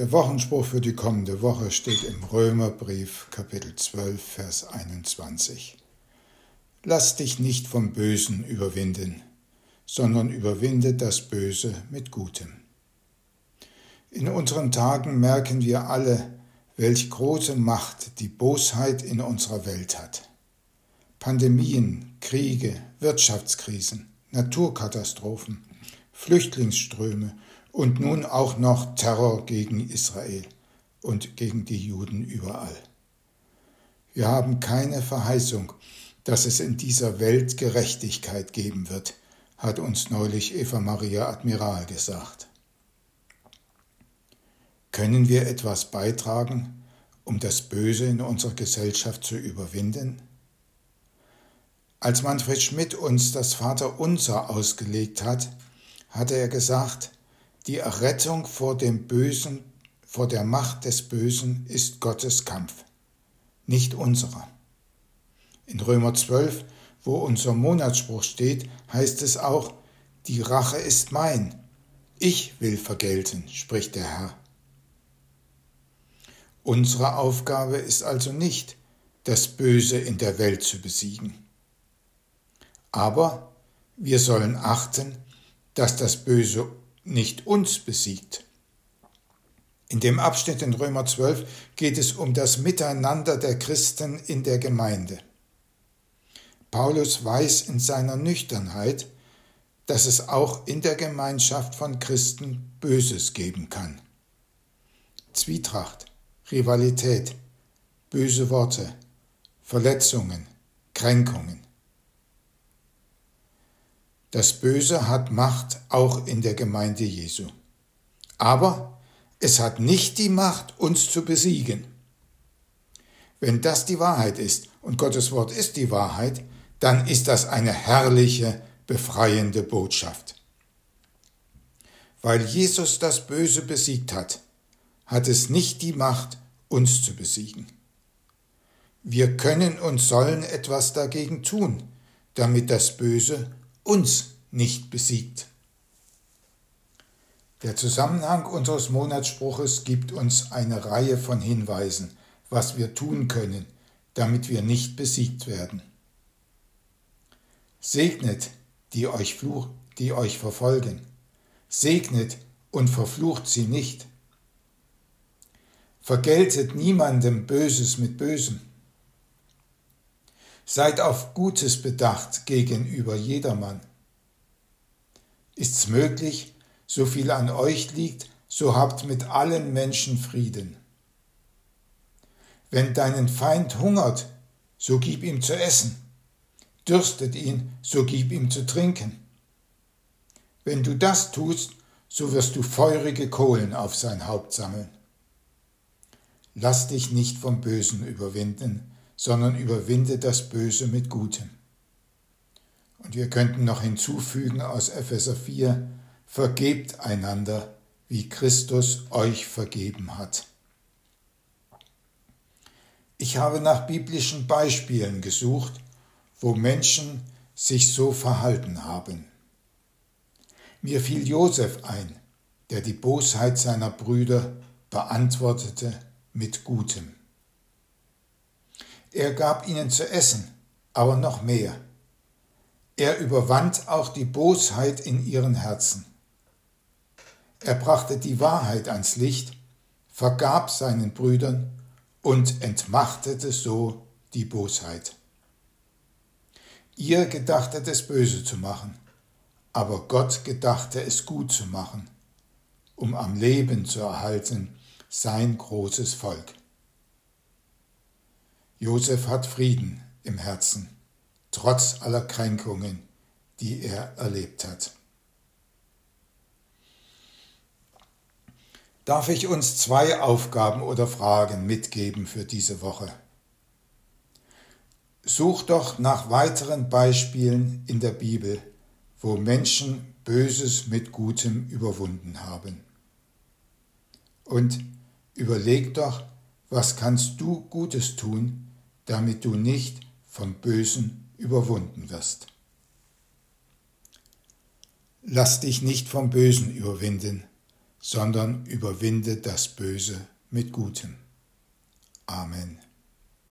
Der Wochenspruch für die kommende Woche steht im Römerbrief Kapitel 12, Vers 21. Lass dich nicht vom Bösen überwinden, sondern überwinde das Böse mit Gutem. In unseren Tagen merken wir alle, welch große Macht die Bosheit in unserer Welt hat. Pandemien, Kriege, Wirtschaftskrisen, Naturkatastrophen, Flüchtlingsströme und nun auch noch Terror gegen Israel und gegen die Juden überall. Wir haben keine Verheißung, dass es in dieser Welt Gerechtigkeit geben wird, hat uns neulich Eva Maria Admiral gesagt. Können wir etwas beitragen, um das Böse in unserer Gesellschaft zu überwinden? Als Manfred Schmidt uns das Vaterunser ausgelegt hat, hatte er gesagt, die Errettung vor dem Bösen, vor der Macht des Bösen ist Gottes Kampf, nicht unserer. In Römer 12, wo unser Monatsspruch steht, heißt es auch, die Rache ist mein, ich will vergelten, spricht der Herr. Unsere Aufgabe ist also nicht, das Böse in der Welt zu besiegen. Aber wir sollen achten, dass das Böse nicht uns besiegt. In dem Abschnitt in Römer 12 geht es um das Miteinander der Christen in der Gemeinde. Paulus weiß in seiner Nüchternheit, dass es auch in der Gemeinschaft von Christen Böses geben kann. Zwietracht, Rivalität, böse Worte, Verletzungen, Kränkungen. Das Böse hat Macht auch in der Gemeinde Jesu. Aber es hat nicht die Macht, uns zu besiegen. Wenn das die Wahrheit ist, und Gottes Wort ist die Wahrheit, dann ist das eine herrliche, befreiende Botschaft. Weil Jesus das Böse besiegt hat, hat es nicht die Macht, uns zu besiegen. Wir können und sollen etwas dagegen tun, damit das Böse uns nicht besiegt. Der Zusammenhang unseres Monatsspruches gibt uns eine Reihe von Hinweisen, was wir tun können, damit wir nicht besiegt werden. Segnet, die euch, fluch, die euch verfolgen. Segnet und verflucht sie nicht. Vergeltet niemandem Böses mit Bösem. Seid auf Gutes bedacht gegenüber jedermann. Ist's möglich, so viel an euch liegt, so habt mit allen Menschen Frieden. Wenn deinen Feind hungert, so gib ihm zu essen. Dürstet ihn, so gib ihm zu trinken. Wenn du das tust, so wirst du feurige Kohlen auf sein Haupt sammeln. Lass dich nicht vom Bösen überwinden, sondern überwinde das Böse mit Gutem. Und wir könnten noch hinzufügen aus Epheser 4, vergebt einander, wie Christus euch vergeben hat. Ich habe nach biblischen Beispielen gesucht, wo Menschen sich so verhalten haben. Mir fiel Josef ein, der die Bosheit seiner Brüder beantwortete mit Gutem. Er gab ihnen zu essen, aber noch mehr. Er überwand auch die Bosheit in ihren Herzen. Er brachte die Wahrheit ans Licht, vergab seinen Brüdern und entmachtete so die Bosheit. Ihr gedachtet es böse zu machen, aber Gott gedachte es gut zu machen, um am Leben zu erhalten sein großes Volk. Josef hat Frieden im Herzen, trotz aller Kränkungen, die er erlebt hat. Darf ich uns zwei Aufgaben oder Fragen mitgeben für diese Woche? Such doch nach weiteren Beispielen in der Bibel, wo Menschen Böses mit Gutem überwunden haben. Und Überleg doch, was kannst du Gutes tun, damit du nicht vom Bösen überwunden wirst. Lass dich nicht vom Bösen überwinden, sondern überwinde das Böse mit Gutem. Amen.